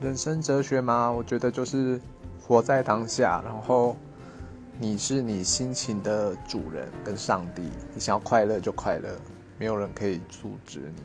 人生哲学嘛我觉得就是活在当下然后你是你心情的主人跟上帝你想要快乐就快乐没有人可以阻止你。